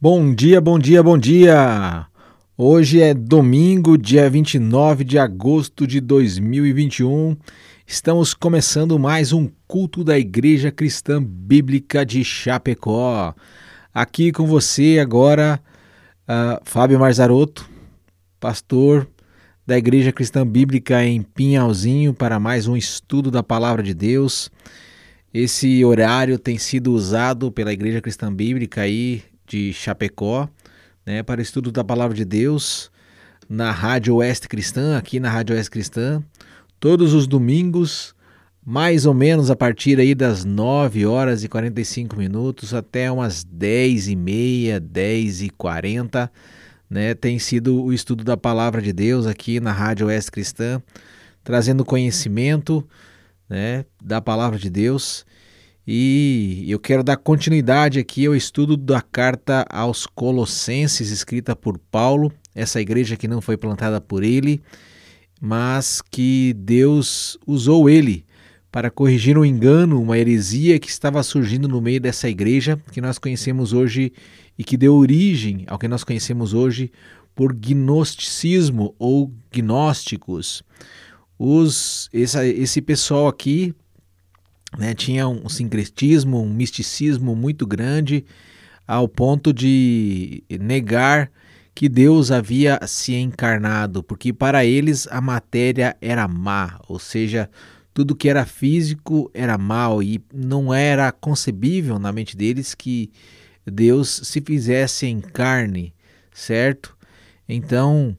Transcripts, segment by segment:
Bom dia, bom dia, bom dia! Hoje é domingo, dia 29 de agosto de 2021. Estamos começando mais um culto da Igreja Cristã Bíblica de Chapecó. Aqui com você agora, uh, Fábio Marzarotto, pastor da Igreja Cristã Bíblica em Pinhalzinho, para mais um estudo da Palavra de Deus. Esse horário tem sido usado pela Igreja Cristã Bíblica aí de Chapecó, né, para estudo da Palavra de Deus na Rádio Oeste Cristã, aqui na Rádio Oeste Cristã, todos os domingos, mais ou menos a partir aí das 9 horas e 45 minutos até umas 10 e meia, 10 e 40, né, tem sido o estudo da Palavra de Deus aqui na Rádio Oeste Cristã, trazendo conhecimento, né, da Palavra de Deus e eu quero dar continuidade aqui ao estudo da carta aos Colossenses, escrita por Paulo, essa igreja que não foi plantada por ele, mas que Deus usou ele para corrigir um engano, uma heresia que estava surgindo no meio dessa igreja, que nós conhecemos hoje e que deu origem ao que nós conhecemos hoje por gnosticismo ou gnósticos. Os, esse, esse pessoal aqui né, tinha um sincretismo, um misticismo muito grande, ao ponto de negar que Deus havia se encarnado, porque para eles a matéria era má, ou seja, tudo que era físico era mal e não era concebível na mente deles que Deus se fizesse em carne, certo? Então,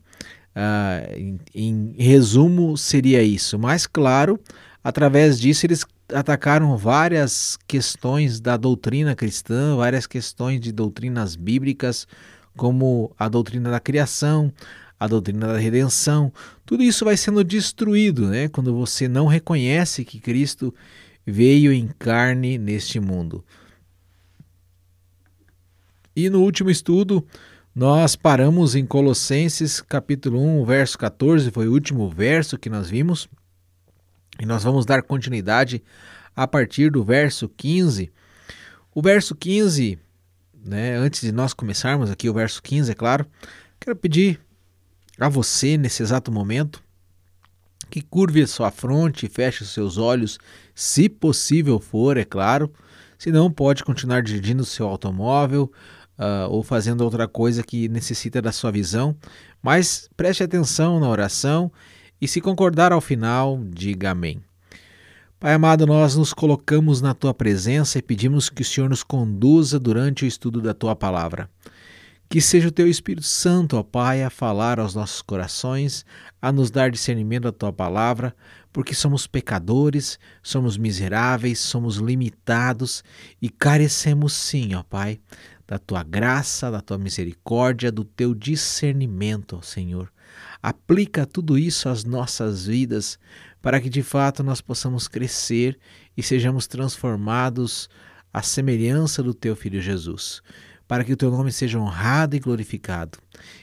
uh, em, em resumo, seria isso. Mas, claro, através disso eles atacaram várias questões da doutrina cristã, várias questões de doutrinas bíblicas, como a doutrina da criação, a doutrina da redenção. Tudo isso vai sendo destruído, né, quando você não reconhece que Cristo veio em carne neste mundo. E no último estudo, nós paramos em Colossenses capítulo 1, verso 14, foi o último verso que nós vimos. E nós vamos dar continuidade a partir do verso 15. O verso 15, né, antes de nós começarmos aqui o verso 15, é claro, quero pedir a você nesse exato momento que curve a sua fronte, feche os seus olhos, se possível for, é claro. Se não, pode continuar dirigindo o seu automóvel uh, ou fazendo outra coisa que necessita da sua visão. Mas preste atenção na oração e se concordar ao final, diga amém. Pai amado, nós nos colocamos na tua presença e pedimos que o Senhor nos conduza durante o estudo da tua palavra. Que seja o teu Espírito Santo, ó Pai, a falar aos nossos corações, a nos dar discernimento da tua palavra, porque somos pecadores, somos miseráveis, somos limitados e carecemos sim, ó Pai, da tua graça, da tua misericórdia, do teu discernimento, ó Senhor. Aplica tudo isso às nossas vidas para que de fato nós possamos crescer e sejamos transformados à semelhança do teu filho Jesus, para que o teu nome seja honrado e glorificado.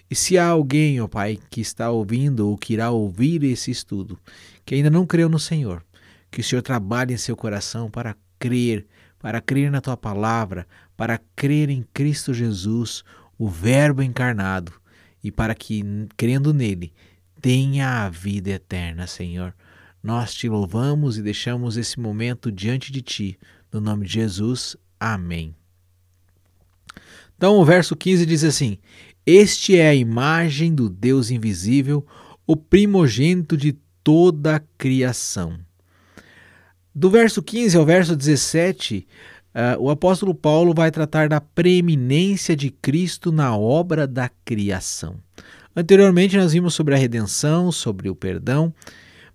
E se há alguém, ó Pai, que está ouvindo ou que irá ouvir esse estudo, que ainda não creu no Senhor, que o Senhor trabalhe em seu coração para crer, para crer na tua palavra, para crer em Cristo Jesus, o Verbo encarnado, e para que, crendo nele, tenha a vida eterna, Senhor. Nós te louvamos e deixamos esse momento diante de ti. No nome de Jesus. Amém. Então, o verso 15 diz assim: Este é a imagem do Deus invisível, o primogênito de toda a criação. Do verso 15 ao verso 17, uh, o apóstolo Paulo vai tratar da preeminência de Cristo na obra da criação. Anteriormente, nós vimos sobre a redenção, sobre o perdão,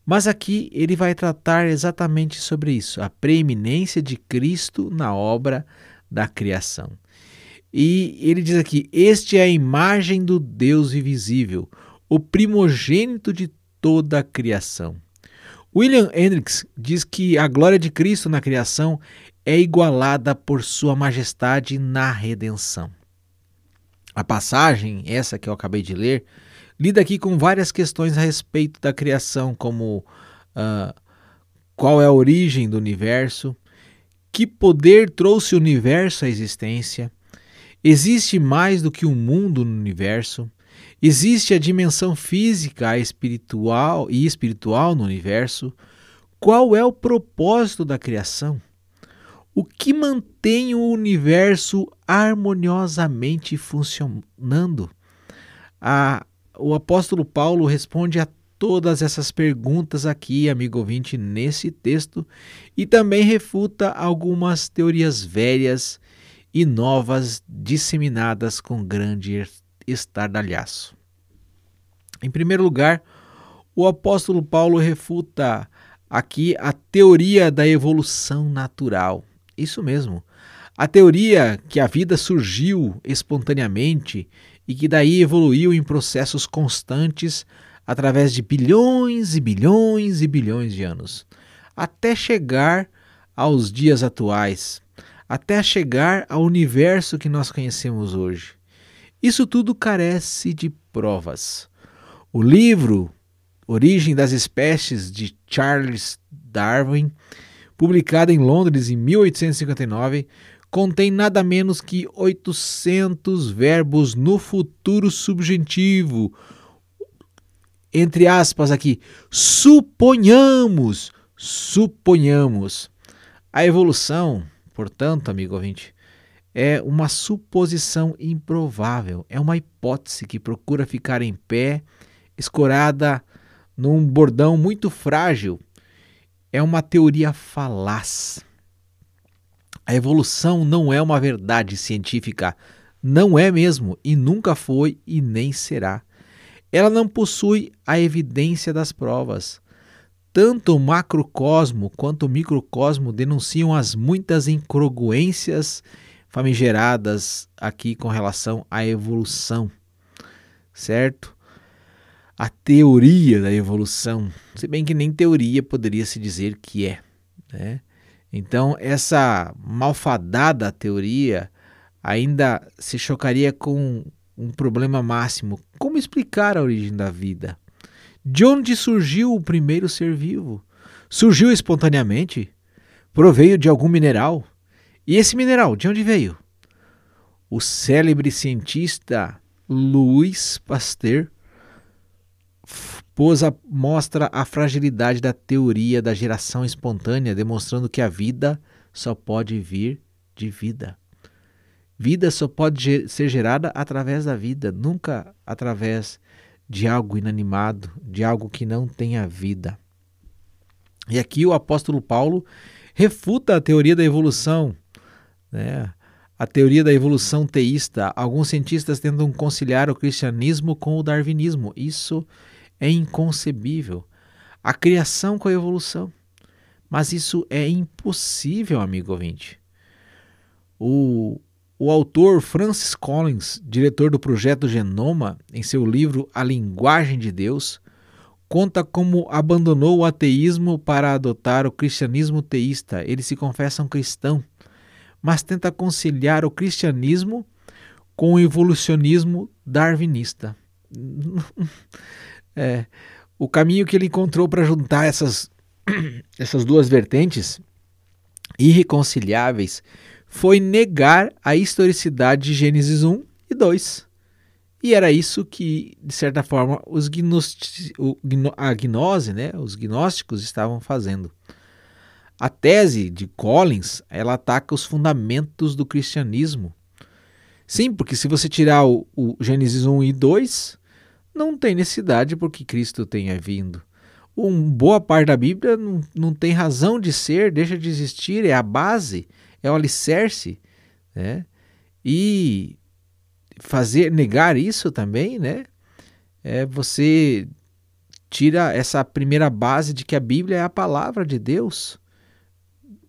mas aqui ele vai tratar exatamente sobre isso, a preeminência de Cristo na obra da criação. E ele diz aqui: Este é a imagem do Deus invisível, o primogênito de toda a criação. William Hendricks diz que a glória de Cristo na criação é igualada por sua majestade na redenção. A passagem, essa que eu acabei de ler, lida aqui com várias questões a respeito da criação, como uh, qual é a origem do universo, que poder trouxe o universo à existência, Existe mais do que um mundo no universo. Existe a dimensão física, espiritual e espiritual no universo. Qual é o propósito da criação? O que mantém o universo harmoniosamente funcionando? A, o apóstolo Paulo responde a todas essas perguntas aqui, amigo ouvinte, nesse texto e também refuta algumas teorias velhas e novas disseminadas com grande estardalhaço. Em primeiro lugar, o apóstolo Paulo refuta aqui a teoria da evolução natural. Isso mesmo. A teoria que a vida surgiu espontaneamente e que daí evoluiu em processos constantes através de bilhões e bilhões e bilhões de anos, até chegar aos dias atuais, até chegar ao universo que nós conhecemos hoje. Isso tudo carece de provas. O livro Origem das Espécies de Charles Darwin, publicado em Londres em 1859, contém nada menos que 800 verbos no futuro subjuntivo. Entre aspas aqui, suponhamos, suponhamos. A evolução, portanto, amigo ouvinte, é uma suposição improvável, é uma hipótese que procura ficar em pé, escorada num bordão muito frágil. É uma teoria falaz. A evolução não é uma verdade científica, não é mesmo, e nunca foi e nem será. Ela não possui a evidência das provas. Tanto o macrocosmo quanto o microcosmo denunciam as muitas incongruências famigeradas aqui com relação à evolução, certo? A teoria da evolução, se bem que nem teoria poderia se dizer que é, né? Então, essa malfadada teoria ainda se chocaria com um problema máximo: como explicar a origem da vida? De onde surgiu o primeiro ser vivo? Surgiu espontaneamente? Proveio de algum mineral? E esse mineral, de onde veio? O célebre cientista Louis Pasteur pôs a, mostra a fragilidade da teoria da geração espontânea, demonstrando que a vida só pode vir de vida. Vida só pode ser gerada através da vida, nunca através de algo inanimado, de algo que não tenha vida. E aqui o apóstolo Paulo refuta a teoria da evolução, né? a teoria da evolução teísta. Alguns cientistas tentam conciliar o cristianismo com o darwinismo. Isso é inconcebível. A criação com a evolução. Mas isso é impossível, amigo ouvinte. O, o autor Francis Collins, diretor do projeto Genoma, em seu livro A Linguagem de Deus, conta como abandonou o ateísmo para adotar o cristianismo teísta. Ele se confessa um cristão mas tenta conciliar o cristianismo com o evolucionismo darwinista. É, o caminho que ele encontrou para juntar essas, essas duas vertentes irreconciliáveis foi negar a historicidade de Gênesis 1 e 2. E era isso que, de certa forma, os gnosti, a gnose, né, os gnósticos estavam fazendo. A tese de Collins, ela ataca os fundamentos do cristianismo. Sim, porque se você tirar o, o Gênesis 1 e 2, não tem necessidade porque Cristo tenha vindo. Um, boa parte da Bíblia não, não tem razão de ser, deixa de existir, é a base, é o alicerce. Né? E fazer negar isso também, né? É você tira essa primeira base de que a Bíblia é a palavra de Deus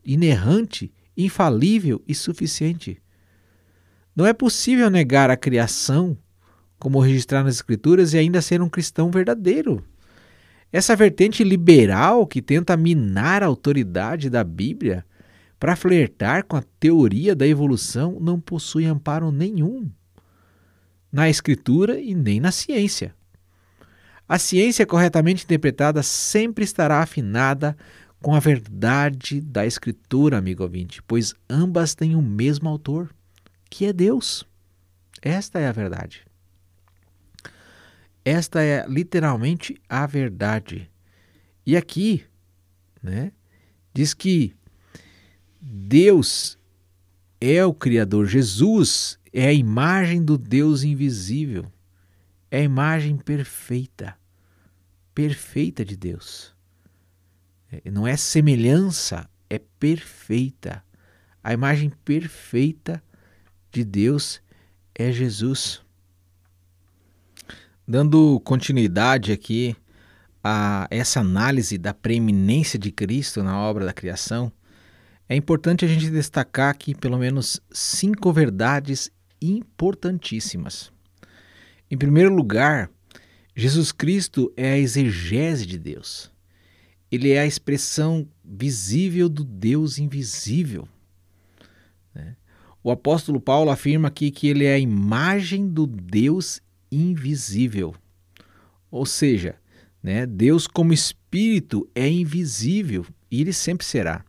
inerrante, infalível e suficiente. Não é possível negar a criação, como registrar nas Escrituras, e ainda ser um cristão verdadeiro. Essa vertente liberal que tenta minar a autoridade da Bíblia para flertar com a teoria da evolução não possui amparo nenhum na Escritura e nem na ciência. A ciência corretamente interpretada sempre estará afinada com a verdade da Escritura, amigo ouvinte, pois ambas têm o mesmo autor, que é Deus. Esta é a verdade. Esta é literalmente a verdade. E aqui, né, diz que Deus é o Criador, Jesus é a imagem do Deus invisível, é a imagem perfeita, perfeita de Deus. É, não é semelhança, é perfeita. A imagem perfeita de Deus é Jesus. Dando continuidade aqui a essa análise da preeminência de Cristo na obra da criação, é importante a gente destacar aqui pelo menos cinco verdades importantíssimas. Em primeiro lugar, Jesus Cristo é a exegese de Deus. Ele é a expressão visível do Deus invisível. Né? O apóstolo Paulo afirma aqui que ele é a imagem do Deus invisível. Ou seja, né, Deus como espírito é invisível e ele sempre será.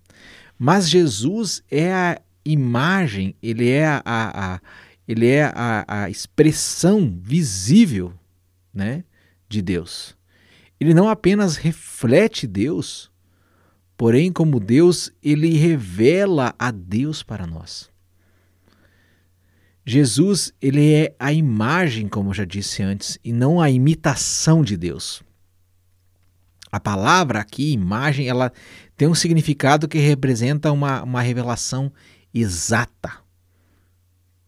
Mas Jesus é a imagem, ele é a, a, ele é a, a expressão visível né, de Deus. Ele não apenas reflete Deus, porém, como Deus, ele revela a Deus para nós. Jesus, ele é a imagem, como eu já disse antes, e não a imitação de Deus. A palavra aqui, imagem, ela tem um significado que representa uma, uma revelação exata,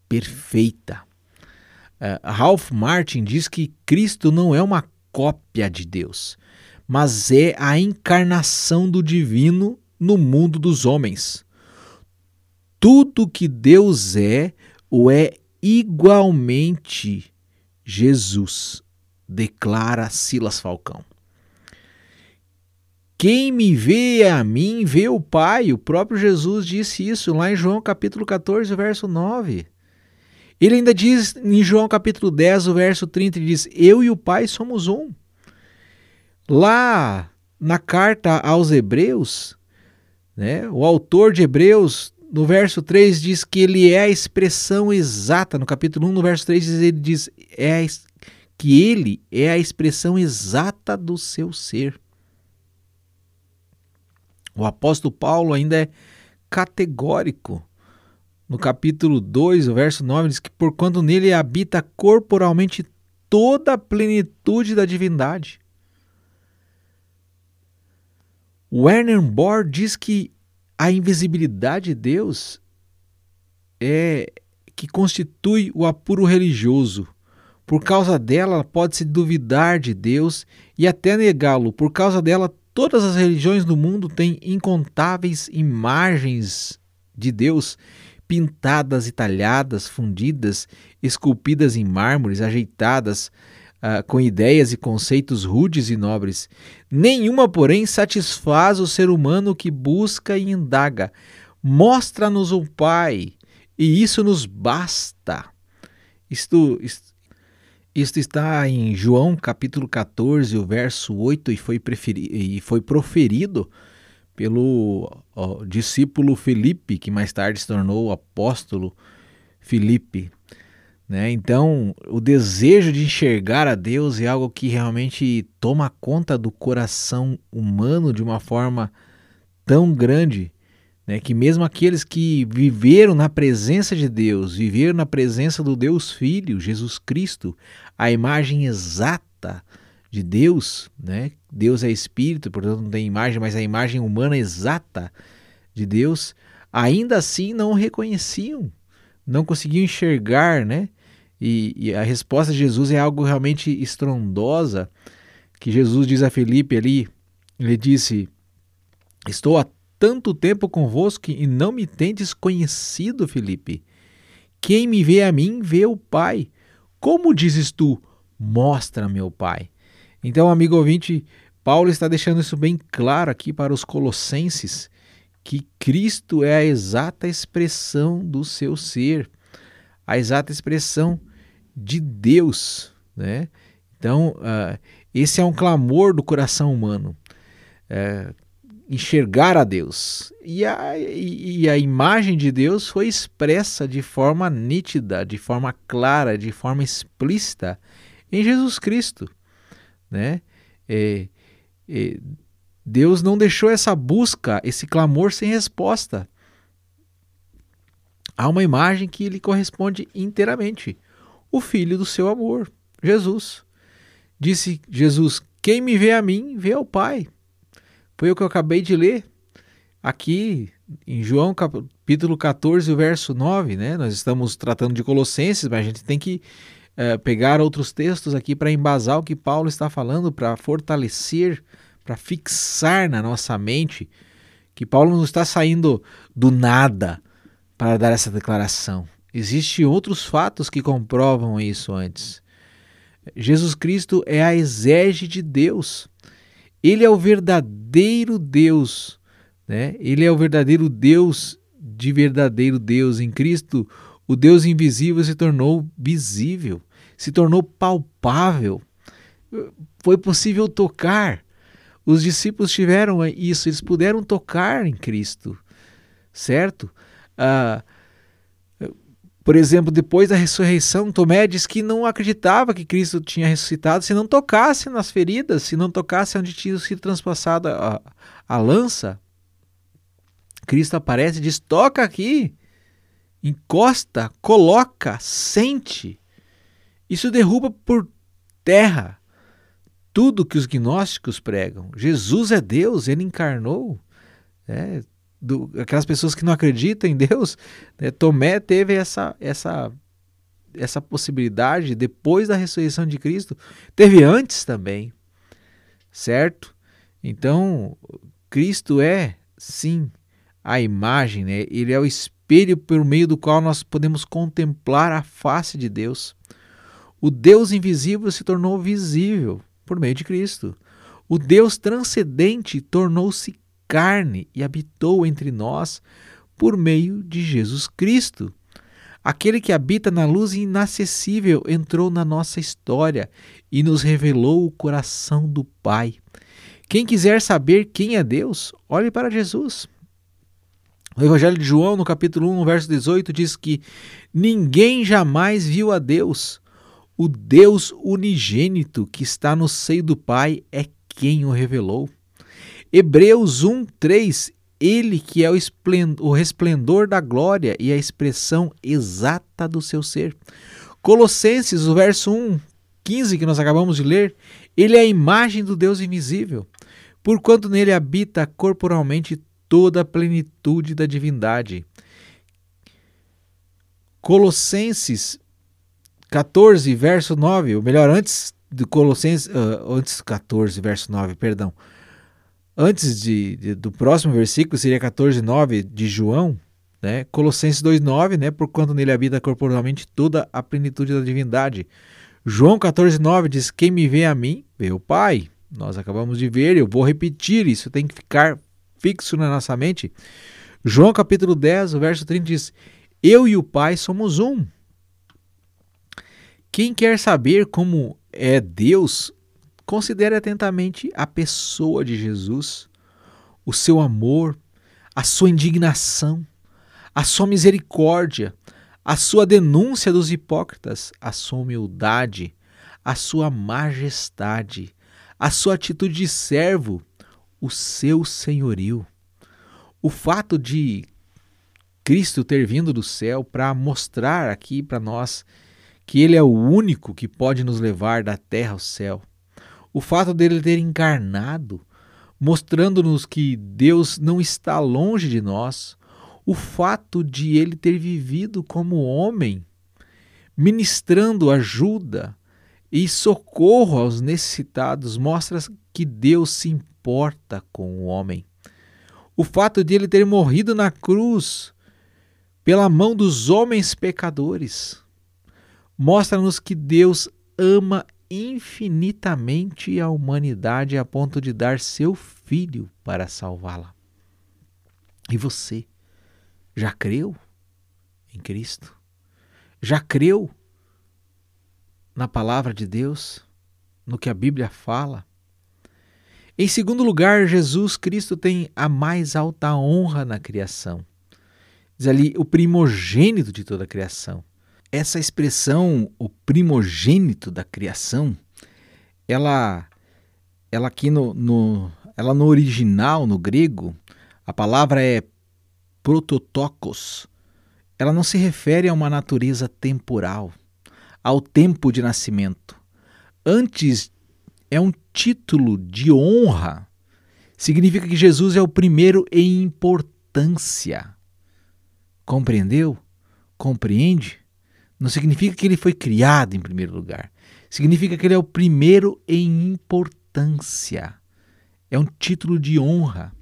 perfeita. Uh, Ralph Martin diz que Cristo não é uma cópia de Deus, mas é a encarnação do divino no mundo dos homens. Tudo que Deus é, o é igualmente Jesus, declara Silas Falcão. Quem me vê a mim, vê o Pai. O próprio Jesus disse isso lá em João capítulo 14, verso 9. Ele ainda diz em João capítulo 10, o verso 30, ele diz: Eu e o Pai somos um. Lá na carta aos Hebreus, né, o autor de Hebreus no verso 3 diz que ele é a expressão exata. No capítulo 1, no verso 3, ele diz é que ele é a expressão exata do seu ser. O apóstolo Paulo ainda é categórico. No capítulo 2, o verso 9, diz que porquanto nele habita corporalmente toda a plenitude da divindade. Werner Bohr diz que a invisibilidade de Deus é que constitui o apuro religioso. Por causa dela, pode-se duvidar de Deus e até negá-lo. Por causa dela, todas as religiões do mundo têm incontáveis imagens de Deus pintadas e talhadas, fundidas, esculpidas em mármores, ajeitadas uh, com ideias e conceitos rudes e nobres. Nenhuma, porém, satisfaz o ser humano que busca e indaga. Mostra-nos o Pai, e isso nos basta. Isto, isto, isto está em João capítulo 14, o verso 8, e foi, preferi, e foi proferido pelo ó, discípulo Felipe, que mais tarde se tornou o apóstolo Felipe. Né? Então, o desejo de enxergar a Deus é algo que realmente toma conta do coração humano de uma forma tão grande né? que, mesmo aqueles que viveram na presença de Deus, viveram na presença do Deus Filho, Jesus Cristo, a imagem exata de Deus, né? Deus é espírito, portanto não tem imagem, mas a imagem humana exata de Deus, ainda assim não reconheciam, não conseguiam enxergar, né? E, e, a resposta de Jesus é algo realmente estrondosa, que Jesus diz a Felipe ali, ele disse, estou há tanto tempo convosco e não me tendes conhecido, Felipe. Quem me vê a mim, vê o Pai. Como dizes tu, mostra meu Pai? Então, amigo ouvinte, Paulo está deixando isso bem claro aqui para os colossenses, que Cristo é a exata expressão do seu ser, a exata expressão de Deus. Né? Então, uh, esse é um clamor do coração humano. Uh, enxergar a Deus. E a, e a imagem de Deus foi expressa de forma nítida, de forma clara, de forma explícita em Jesus Cristo. Né? É, é, Deus não deixou essa busca, esse clamor sem resposta. Há uma imagem que lhe corresponde inteiramente: o Filho do seu amor, Jesus. Disse Jesus: Quem me vê a mim, vê ao Pai. Foi o que eu acabei de ler aqui em João capítulo 14, verso 9, né? Nós estamos tratando de Colossenses, mas a gente tem que uh, pegar outros textos aqui para embasar o que Paulo está falando, para fortalecer, para fixar na nossa mente que Paulo não está saindo do nada para dar essa declaração. Existem outros fatos que comprovam isso antes. Jesus Cristo é a exege de Deus. Ele é o verdadeiro Deus, né? Ele é o verdadeiro Deus de verdadeiro Deus em Cristo. O Deus invisível se tornou visível, se tornou palpável. Foi possível tocar. Os discípulos tiveram isso, eles puderam tocar em Cristo, certo? Ah, por exemplo, depois da ressurreição, Tomé diz que não acreditava que Cristo tinha ressuscitado se não tocasse nas feridas, se não tocasse onde tinha sido transpassada a, a lança. Cristo aparece e diz: toca aqui, encosta, coloca, sente. Isso derruba por terra tudo que os gnósticos pregam. Jesus é Deus, ele encarnou. É, do, aquelas pessoas que não acreditam em Deus, né, Tomé teve essa, essa, essa possibilidade depois da ressurreição de Cristo, teve antes também, certo? Então, Cristo é, sim, a imagem, né? ele é o espelho por meio do qual nós podemos contemplar a face de Deus. O Deus invisível se tornou visível por meio de Cristo. O Deus transcendente tornou-se carne e habitou entre nós por meio de Jesus Cristo. Aquele que habita na luz inacessível entrou na nossa história e nos revelou o coração do Pai. Quem quiser saber quem é Deus, olhe para Jesus. O Evangelho de João, no capítulo 1, verso 18, diz que ninguém jamais viu a Deus. O Deus unigênito que está no seio do Pai é quem o revelou. Hebreus 1, 3, ele que é o, o resplendor da glória e a expressão exata do seu ser. Colossenses, o verso 1, 15 que nós acabamos de ler, ele é a imagem do Deus invisível, porquanto nele habita corporalmente toda a plenitude da divindade. Colossenses 14, verso 9, ou melhor, antes de Colossenses, uh, antes 14, verso 9, perdão antes de, de, do próximo versículo, seria 14, 9 de João, né? Colossenses 2,9, né? Por quanto nele habita corporalmente toda a plenitude da divindade. João 14, 9 diz: Quem me vê a mim, vê o Pai. Nós acabamos de ver, eu vou repetir, isso tem que ficar fixo na nossa mente. João capítulo 10, o verso 30 diz: Eu e o Pai somos um. Quem quer saber como é Deus, Considere atentamente a pessoa de Jesus, o seu amor, a sua indignação, a sua misericórdia, a sua denúncia dos hipócritas, a sua humildade, a sua majestade, a sua atitude de servo, o seu senhorio. O fato de Cristo ter vindo do céu para mostrar aqui para nós que Ele é o único que pode nos levar da terra ao céu o fato dele ter encarnado, mostrando-nos que Deus não está longe de nós, o fato de ele ter vivido como homem, ministrando ajuda e socorro aos necessitados, mostra que Deus se importa com o homem. O fato de ele ter morrido na cruz pela mão dos homens pecadores mostra-nos que Deus ama infinitamente a humanidade a ponto de dar seu filho para salvá-la. E você já creu em Cristo? Já creu na palavra de Deus, no que a Bíblia fala? Em segundo lugar, Jesus Cristo tem a mais alta honra na criação. Diz ali o primogênito de toda a criação. Essa expressão, o primogênito da criação, ela, ela aqui no, no, ela no original, no grego, a palavra é prototokos. Ela não se refere a uma natureza temporal, ao tempo de nascimento. Antes, é um título de honra. Significa que Jesus é o primeiro em importância. Compreendeu? Compreende? Não significa que ele foi criado em primeiro lugar. Significa que ele é o primeiro em importância. É um título de honra.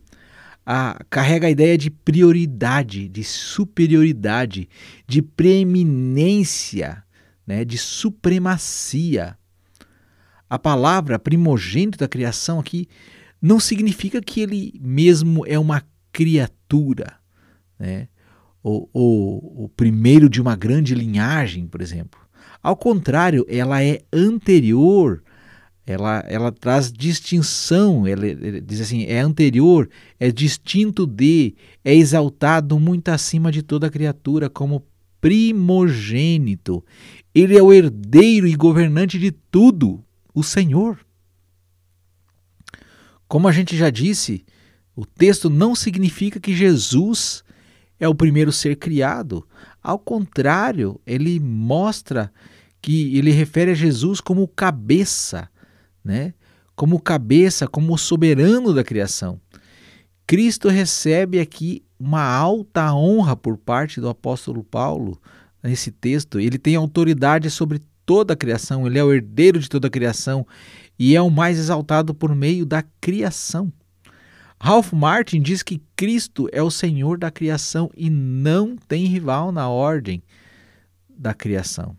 Ah, carrega a ideia de prioridade, de superioridade, de preeminência, né, de supremacia. A palavra primogênito da criação aqui não significa que ele mesmo é uma criatura, né? Ou, ou o primeiro de uma grande linhagem, por exemplo. Ao contrário, ela é anterior, ela, ela traz distinção, ela, ela diz assim, é anterior, é distinto de, é exaltado muito acima de toda criatura como primogênito. Ele é o herdeiro e governante de tudo, o Senhor. Como a gente já disse, o texto não significa que Jesus é o primeiro ser criado. Ao contrário, ele mostra que ele refere a Jesus como cabeça, né? Como cabeça, como soberano da criação. Cristo recebe aqui uma alta honra por parte do apóstolo Paulo nesse texto. Ele tem autoridade sobre toda a criação, ele é o herdeiro de toda a criação e é o mais exaltado por meio da criação. Ralph Martin diz que Cristo é o Senhor da criação e não tem rival na ordem da criação,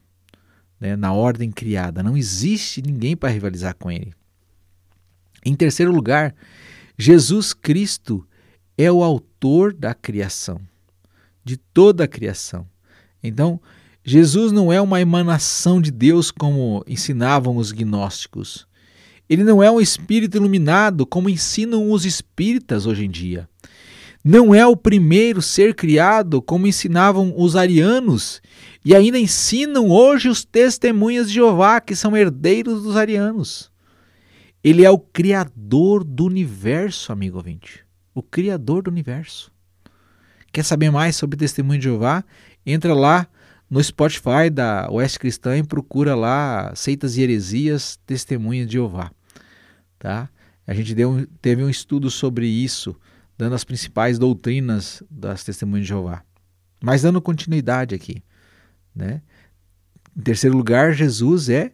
né? na ordem criada. Não existe ninguém para rivalizar com ele. Em terceiro lugar, Jesus Cristo é o autor da criação, de toda a criação. Então, Jesus não é uma emanação de Deus como ensinavam os gnósticos. Ele não é um espírito iluminado como ensinam os espíritas hoje em dia. Não é o primeiro ser criado como ensinavam os arianos e ainda ensinam hoje os testemunhas de Jeová, que são herdeiros dos arianos. Ele é o criador do universo, amigo ouvinte. O criador do universo. Quer saber mais sobre testemunho de Jeová? Entra lá no Spotify da Oeste Cristã e procura lá Seitas e Heresias, Testemunhas de Jeová. Tá? A gente deu, teve um estudo sobre isso, dando as principais doutrinas das testemunhas de Jeová. Mas dando continuidade aqui. Né? Em terceiro lugar, Jesus é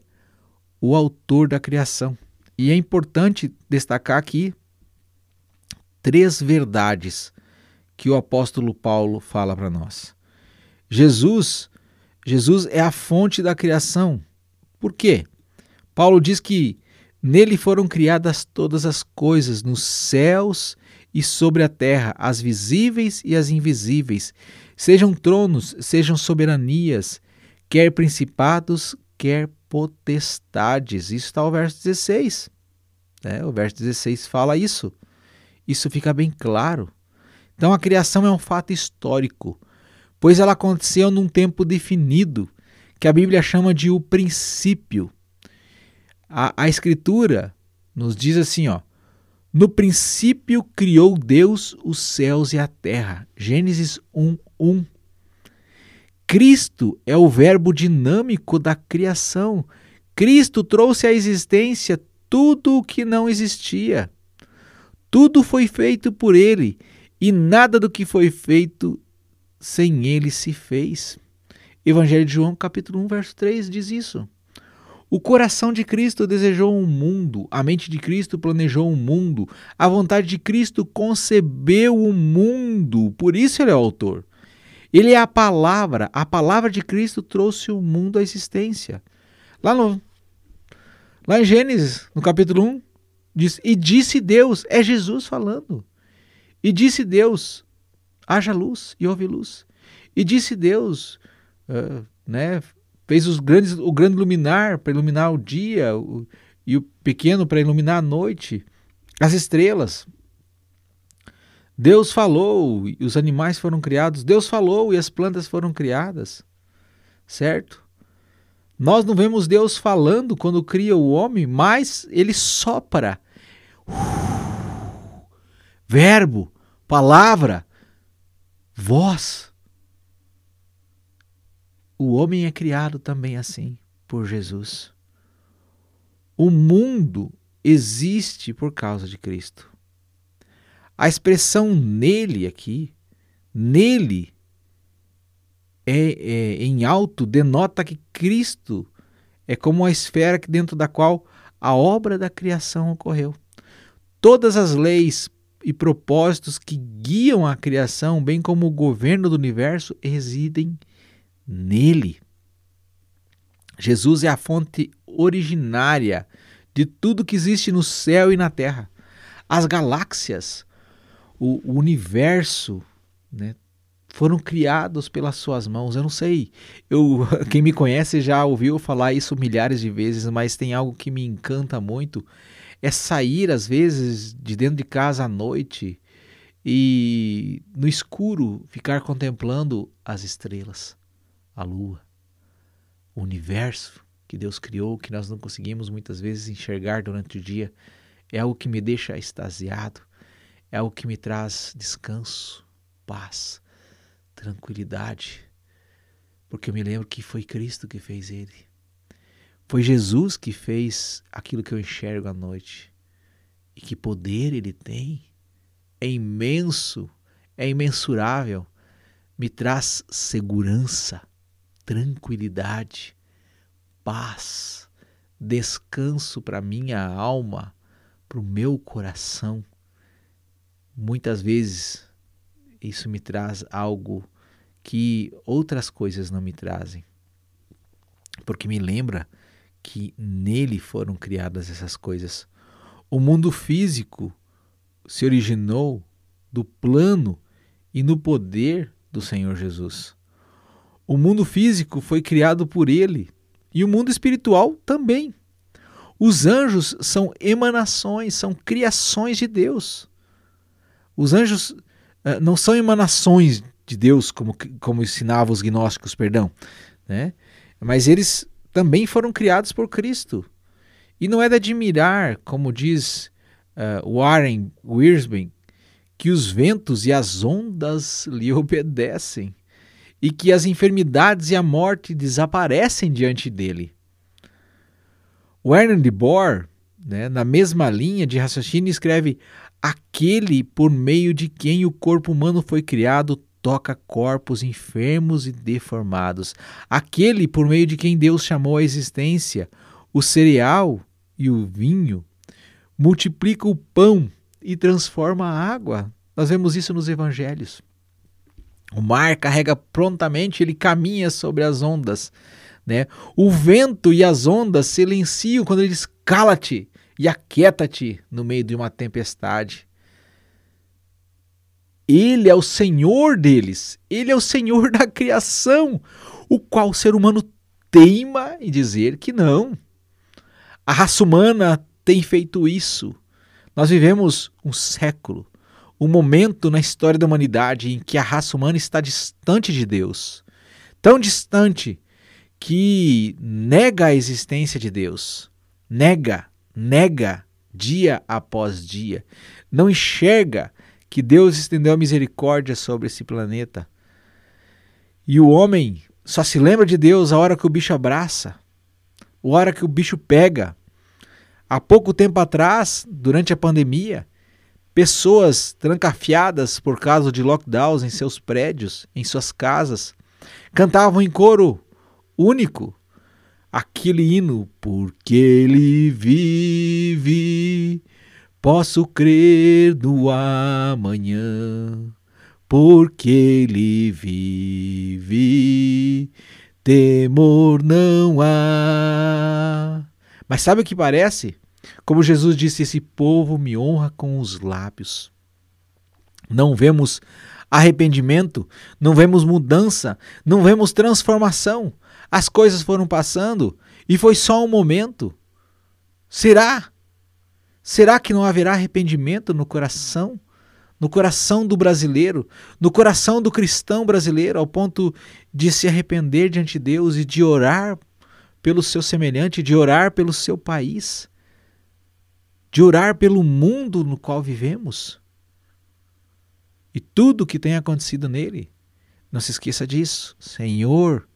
o autor da criação. E é importante destacar aqui três verdades que o apóstolo Paulo fala para nós. Jesus, Jesus é a fonte da criação. Por quê? Paulo diz que Nele foram criadas todas as coisas, nos céus e sobre a terra, as visíveis e as invisíveis, sejam tronos, sejam soberanias, quer principados, quer potestades. Isso está o verso 16. É, o verso 16 fala isso. Isso fica bem claro. Então a criação é um fato histórico, pois ela aconteceu num tempo definido, que a Bíblia chama de o princípio. A, a Escritura nos diz assim, ó. No princípio criou Deus os céus e a terra. Gênesis 1, 1. Cristo é o verbo dinâmico da criação. Cristo trouxe à existência tudo o que não existia. Tudo foi feito por ele e nada do que foi feito sem ele se fez. Evangelho de João, capítulo 1, verso 3 diz isso. O coração de Cristo desejou um mundo, a mente de Cristo planejou um mundo, a vontade de Cristo concebeu o um mundo, por isso ele é o autor. Ele é a palavra, a palavra de Cristo trouxe o mundo à existência. Lá, no, lá em Gênesis, no capítulo 1, diz: E disse Deus, é Jesus falando. E disse Deus: haja luz e houve luz. E disse Deus, uh, né, fez os grandes, o grande luminar para iluminar o dia o, e o pequeno para iluminar a noite. as estrelas. Deus falou e os animais foram criados. Deus falou e as plantas foram criadas. Certo? Nós não vemos Deus falando quando cria o homem, mas ele sopra. Verbo, palavra, voz. O homem é criado também assim por Jesus. O mundo existe por causa de Cristo. A expressão nele aqui, nele, é, é, em alto, denota que Cristo é como a esfera dentro da qual a obra da criação ocorreu. Todas as leis e propósitos que guiam a criação, bem como o governo do universo, residem nele. Jesus é a fonte originária de tudo que existe no céu e na terra. As galáxias, o, universo, né, foram criados pelas suas mãos. Eu não sei, eu, quem me conhece já ouviu falar isso milhares de vezes, mas tem algo que me encanta muito, é sair às vezes de dentro de casa à noite e no escuro ficar contemplando as estrelas, a lua, o universo que Deus criou, que nós não conseguimos muitas vezes enxergar durante o dia, é algo que me deixa extasiado, é algo que me traz descanso, paz, tranquilidade, porque eu me lembro que foi Cristo que fez ele. Foi Jesus que fez aquilo que eu enxergo à noite. E que poder ele tem é imenso, é imensurável, me traz segurança, tranquilidade, paz, descanso para minha alma, para o meu coração. Muitas vezes isso me traz algo que outras coisas não me trazem, porque me lembra que nele foram criadas essas coisas. O mundo físico se originou do plano e no poder do Senhor Jesus. O mundo físico foi criado por ele e o mundo espiritual também. Os anjos são emanações, são criações de Deus. Os anjos uh, não são emanações de Deus, como, como ensinavam os gnósticos, perdão, né? mas eles também foram criados por Cristo. E não é de admirar, como diz uh, Warren Wiersbe, que os ventos e as ondas lhe obedecem e que as enfermidades e a morte desaparecem diante dele. Werner de Boer, né, na mesma linha de raciocínio, escreve: aquele por meio de quem o corpo humano foi criado toca corpos enfermos e deformados. Aquele por meio de quem Deus chamou à existência o cereal e o vinho, multiplica o pão e transforma a água. Nós vemos isso nos evangelhos. O mar carrega prontamente, ele caminha sobre as ondas. Né? O vento e as ondas silenciam quando ele diz: cala-te e aquieta-te no meio de uma tempestade. Ele é o Senhor deles, ele é o Senhor da criação, o qual o ser humano teima em dizer que não. A raça humana tem feito isso. Nós vivemos um século um momento na história da humanidade em que a raça humana está distante de Deus. Tão distante que nega a existência de Deus. Nega, nega dia após dia. Não enxerga que Deus estendeu a misericórdia sobre esse planeta. E o homem só se lembra de Deus a hora que o bicho abraça, a hora que o bicho pega. Há pouco tempo atrás, durante a pandemia, pessoas trancafiadas por causa de lockdowns em seus prédios, em suas casas, cantavam em coro único aquele hino, porque ele vive, posso crer no amanhã, porque ele vive, temor não há. Mas sabe o que parece? Como Jesus disse, esse povo me honra com os lábios. Não vemos arrependimento, não vemos mudança, não vemos transformação. As coisas foram passando e foi só um momento. Será? Será que não haverá arrependimento no coração? No coração do brasileiro, no coração do cristão brasileiro, ao ponto de se arrepender diante de Deus e de orar pelo seu semelhante, de orar pelo seu país, de orar pelo mundo no qual vivemos e tudo o que tem acontecido nele. Não se esqueça disso. Senhor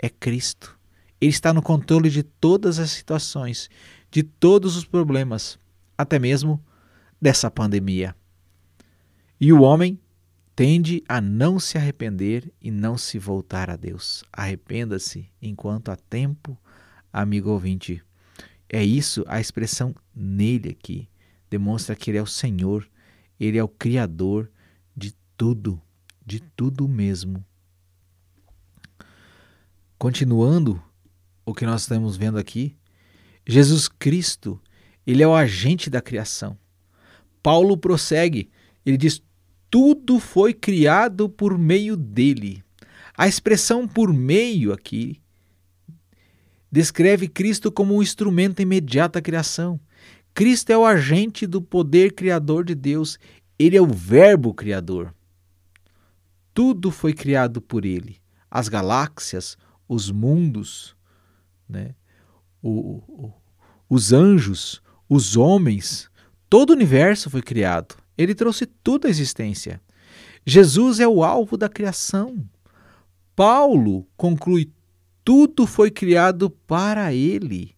é Cristo. Ele está no controle de todas as situações, de todos os problemas, até mesmo dessa pandemia. E o homem tende a não se arrepender e não se voltar a Deus. Arrependa-se enquanto há tempo, amigo ouvinte. É isso a expressão nele aqui. Demonstra que ele é o Senhor, ele é o Criador tudo, de tudo mesmo. Continuando o que nós estamos vendo aqui, Jesus Cristo, ele é o agente da criação. Paulo prossegue, ele diz: tudo foi criado por meio dele. A expressão por meio aqui descreve Cristo como um instrumento imediato da criação. Cristo é o agente do poder criador de Deus, ele é o Verbo criador. Tudo foi criado por ele. As galáxias, os mundos, né? O, o, os anjos, os homens, todo o universo foi criado. Ele trouxe tudo à existência. Jesus é o alvo da criação. Paulo conclui: tudo foi criado para ele.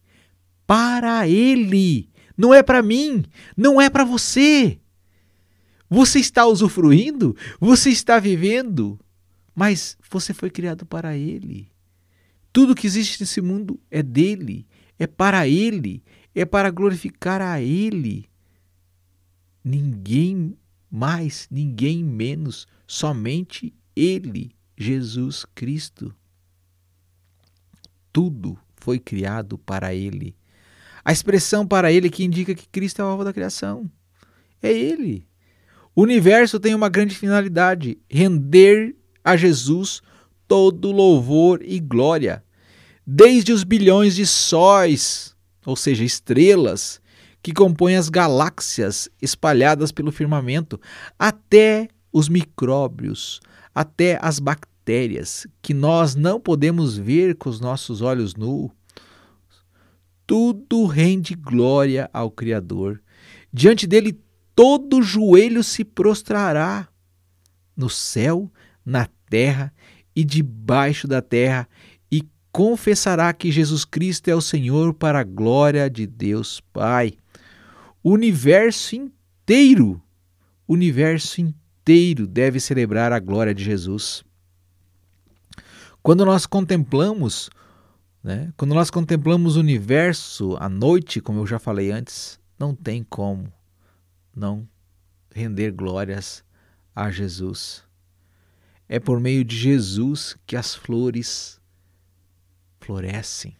Para ele. Não é para mim, não é para você. Você está usufruindo, você está vivendo, mas você foi criado para Ele. Tudo que existe nesse mundo é dele, é para Ele, é para glorificar a Ele. Ninguém mais, ninguém menos, somente Ele, Jesus Cristo. Tudo foi criado para Ele. A expressão para Ele que indica que Cristo é o alvo da criação. É Ele. O universo tem uma grande finalidade: render a Jesus todo louvor e glória. Desde os bilhões de sóis, ou seja, estrelas, que compõem as galáxias espalhadas pelo firmamento, até os micróbios, até as bactérias, que nós não podemos ver com os nossos olhos nus. Tudo rende glória ao Criador. Diante dele todo joelho se prostrará no céu, na terra e debaixo da terra, e confessará que Jesus Cristo é o Senhor para a glória de Deus Pai. O universo inteiro, o universo inteiro deve celebrar a glória de Jesus. Quando nós contemplamos, né, quando nós contemplamos o universo à noite, como eu já falei antes, não tem como não render glórias a Jesus. É por meio de Jesus que as flores florescem,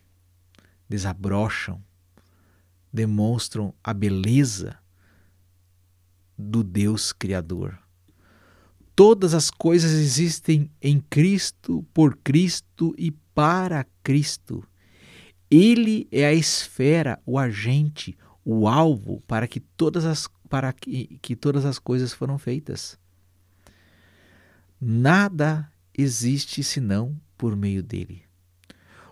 desabrocham, demonstram a beleza do Deus Criador. Todas as coisas existem em Cristo, por Cristo e para Cristo. Ele é a esfera, o agente, o alvo para que todas as para que, que todas as coisas foram feitas. Nada existe senão por meio dele.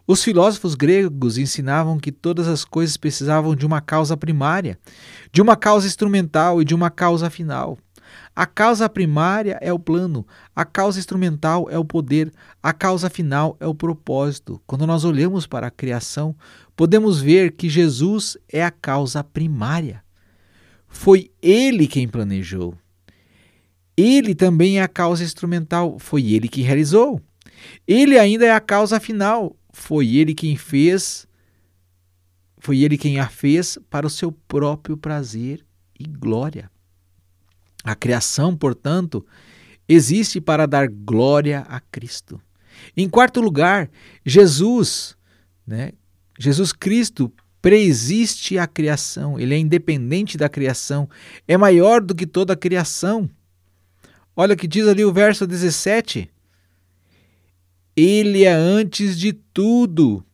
Os filósofos gregos ensinavam que todas as coisas precisavam de uma causa primária, de uma causa instrumental e de uma causa final. A causa primária é o plano, a causa instrumental é o poder, a causa final é o propósito. Quando nós olhamos para a criação, podemos ver que Jesus é a causa primária. Foi ele quem planejou. Ele também é a causa instrumental, foi ele que realizou. Ele ainda é a causa final, foi ele quem fez, foi ele quem a fez para o seu próprio prazer e glória. A criação, portanto, existe para dar glória a Cristo. Em quarto lugar, Jesus, né? Jesus Cristo preexiste a criação, ele é independente da criação, é maior do que toda a criação. Olha o que diz ali o verso 17. Ele é antes de tudo.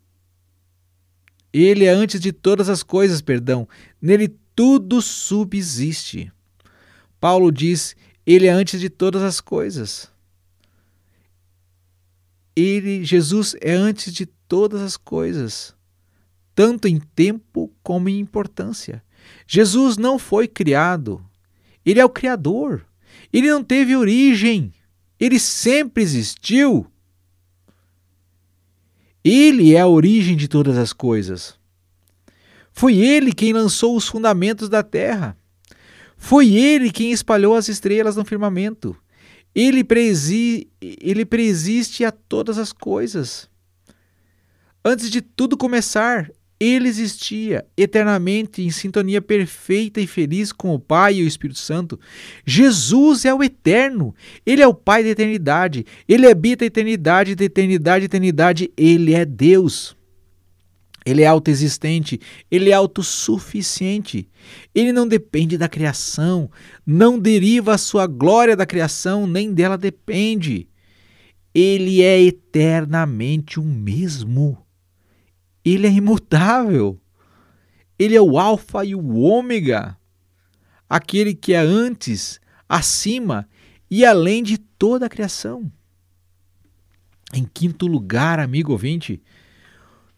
Ele é antes de todas as coisas, perdão. Nele tudo subsiste. Paulo diz: Ele é antes de todas as coisas. Ele, Jesus, é antes de todas as coisas, tanto em tempo como em importância. Jesus não foi criado, ele é o Criador. Ele não teve origem, ele sempre existiu. Ele é a origem de todas as coisas. Foi ele quem lançou os fundamentos da terra. Foi ele quem espalhou as estrelas no firmamento. Ele, presi ele preexiste a todas as coisas. Antes de tudo começar, ele existia eternamente em sintonia perfeita e feliz com o Pai e o Espírito Santo. Jesus é o eterno, ele é o Pai da eternidade, ele habita a eternidade, da eternidade, eternidade, ele é Deus. Ele é autoexistente, ele é autossuficiente. Ele não depende da criação, não deriva a sua glória da criação, nem dela depende. Ele é eternamente o mesmo. Ele é imutável. Ele é o Alfa e o Ômega, aquele que é antes, acima e além de toda a criação. Em quinto lugar, amigo ouvinte,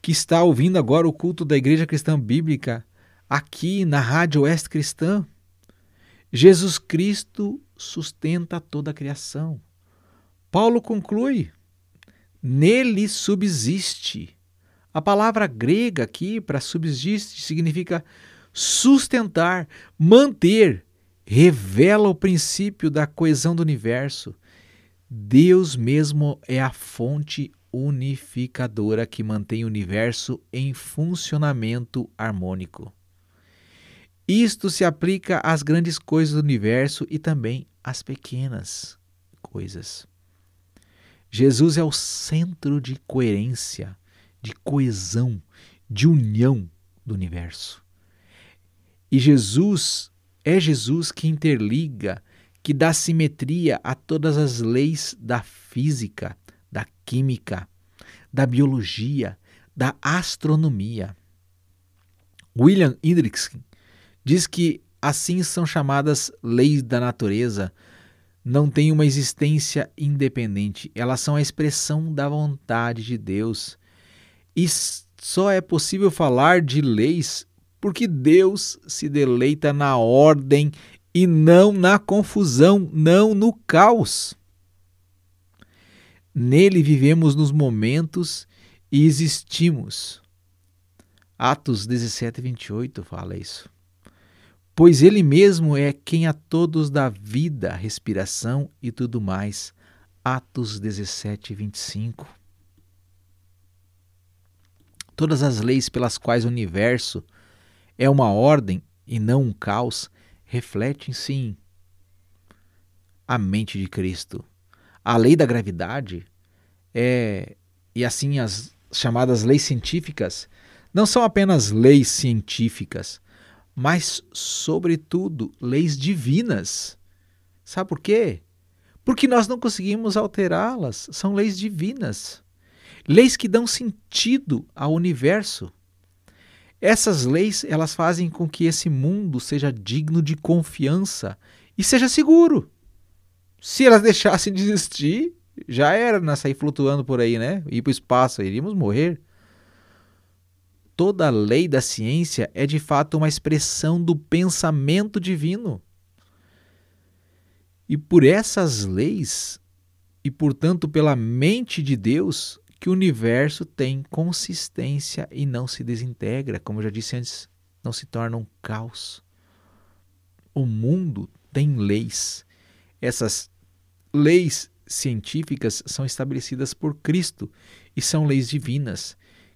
que está ouvindo agora o culto da Igreja Cristã Bíblica aqui na Rádio Oeste Cristã. Jesus Cristo sustenta toda a criação. Paulo conclui: nele subsiste. A palavra grega aqui para subsiste significa sustentar, manter, revela o princípio da coesão do universo. Deus mesmo é a fonte unificadora que mantém o universo em funcionamento harmônico. Isto se aplica às grandes coisas do universo e também às pequenas coisas. Jesus é o centro de coerência, de coesão, de união do universo. E Jesus é Jesus que interliga, que dá simetria a todas as leis da física, química, da biologia, da astronomia. William Hendrickson diz que assim são chamadas leis da natureza, não têm uma existência independente, elas são a expressão da vontade de Deus. E só é possível falar de leis porque Deus se deleita na ordem e não na confusão, não no caos. Nele vivemos nos momentos e existimos. Atos 17, 28 fala isso. Pois Ele mesmo é quem a todos dá vida, respiração e tudo mais. Atos 17, 25. Todas as leis pelas quais o universo é uma ordem e não um caos refletem, sim, a mente de Cristo a lei da gravidade é, e assim as chamadas leis científicas não são apenas leis científicas, mas, sobretudo, leis divinas. Sabe por quê? Porque nós não conseguimos alterá-las. São leis divinas. Leis que dão sentido ao universo. Essas leis, elas fazem com que esse mundo seja digno de confiança e seja seguro. Se elas deixassem de existir, já era né, sair flutuando por aí, né? Ir para o espaço, iríamos morrer. Toda lei da ciência é de fato uma expressão do pensamento divino. E por essas leis, e portanto pela mente de Deus, que o universo tem consistência e não se desintegra, como eu já disse antes, não se torna um caos. O mundo tem leis essas leis científicas são estabelecidas por Cristo e são leis divinas.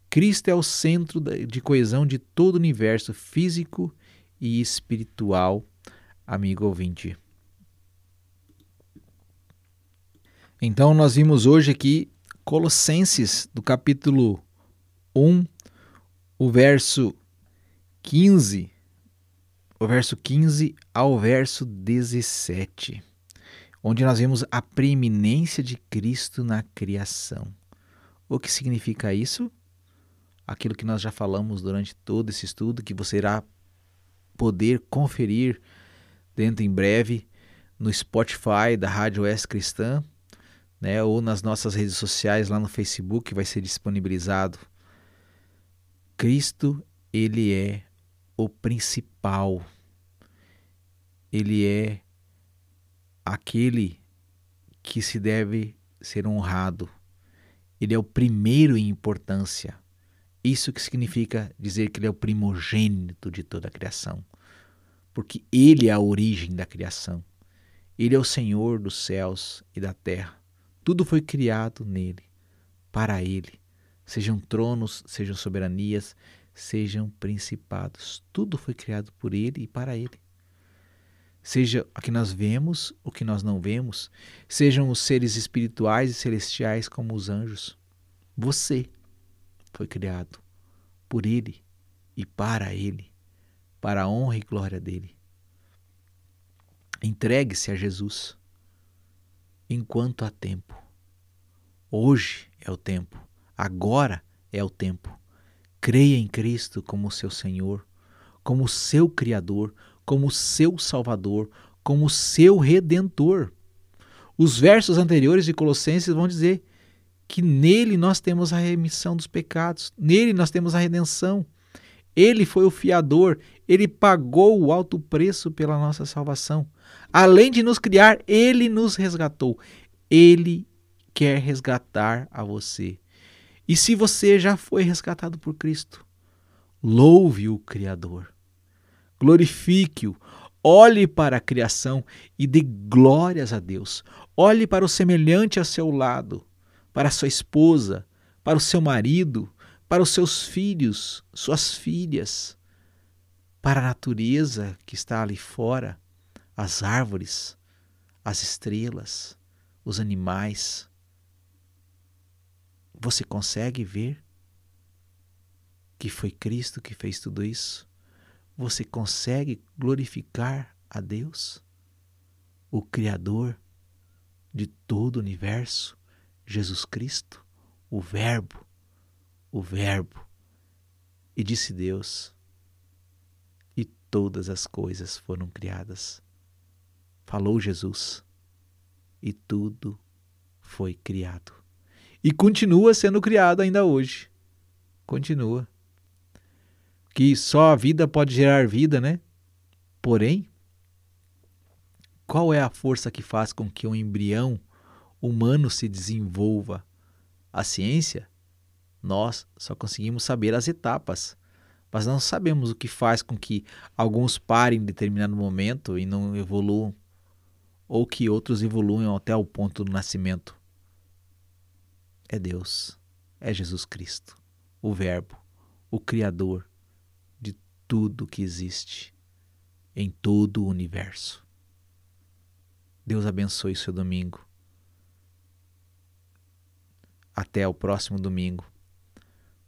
Cristo é o centro de coesão de todo o universo físico e espiritual, amigo ouvinte. Então, nós vimos hoje aqui Colossenses, do capítulo 1, o verso 15, o verso 15 ao verso 17 onde nós vemos a preeminência de Cristo na criação. O que significa isso? Aquilo que nós já falamos durante todo esse estudo, que você irá poder conferir dentro em breve no Spotify da Rádio S Cristã, né, ou nas nossas redes sociais lá no Facebook vai ser disponibilizado. Cristo, ele é o principal. Ele é aquele que se deve ser honrado. Ele é o primeiro em importância. Isso que significa dizer que ele é o primogênito de toda a criação. Porque ele é a origem da criação. Ele é o Senhor dos céus e da terra. Tudo foi criado nele, para ele. Sejam tronos, sejam soberanias, sejam principados. Tudo foi criado por ele e para ele. Seja o que nós vemos, o que nós não vemos, sejam os seres espirituais e celestiais como os anjos. Você foi criado por Ele e para Ele, para a honra e glória dele. Entregue-se a Jesus enquanto há tempo. Hoje é o tempo, agora é o tempo. Creia em Cristo como seu Senhor, como seu Criador, como seu Salvador, como seu Redentor. Os versos anteriores de Colossenses vão dizer que nele nós temos a remissão dos pecados, nele nós temos a redenção. Ele foi o fiador, ele pagou o alto preço pela nossa salvação. Além de nos criar, ele nos resgatou. Ele quer resgatar a você. E se você já foi resgatado por Cristo, louve o Criador, glorifique-o, olhe para a criação e dê glórias a Deus. Olhe para o semelhante a seu lado para sua esposa, para o seu marido, para os seus filhos, suas filhas, para a natureza que está ali fora, as árvores, as estrelas, os animais. Você consegue ver que foi Cristo que fez tudo isso? Você consegue glorificar a Deus, o Criador de todo o universo? Jesus Cristo, o Verbo, o Verbo. E disse Deus, e todas as coisas foram criadas. Falou Jesus, e tudo foi criado. E continua sendo criado ainda hoje. Continua. Que só a vida pode gerar vida, né? Porém, qual é a força que faz com que um embrião humano se desenvolva. A ciência, nós só conseguimos saber as etapas, mas não sabemos o que faz com que alguns parem em determinado momento e não evoluam, ou que outros evoluam até o ponto do nascimento. É Deus, é Jesus Cristo, o Verbo, o Criador tudo que existe em todo o universo. Deus abençoe seu domingo até o próximo domingo,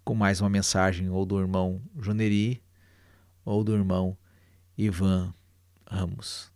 com mais uma mensagem ou do irmão Juneri ou do irmão Ivan Ramos.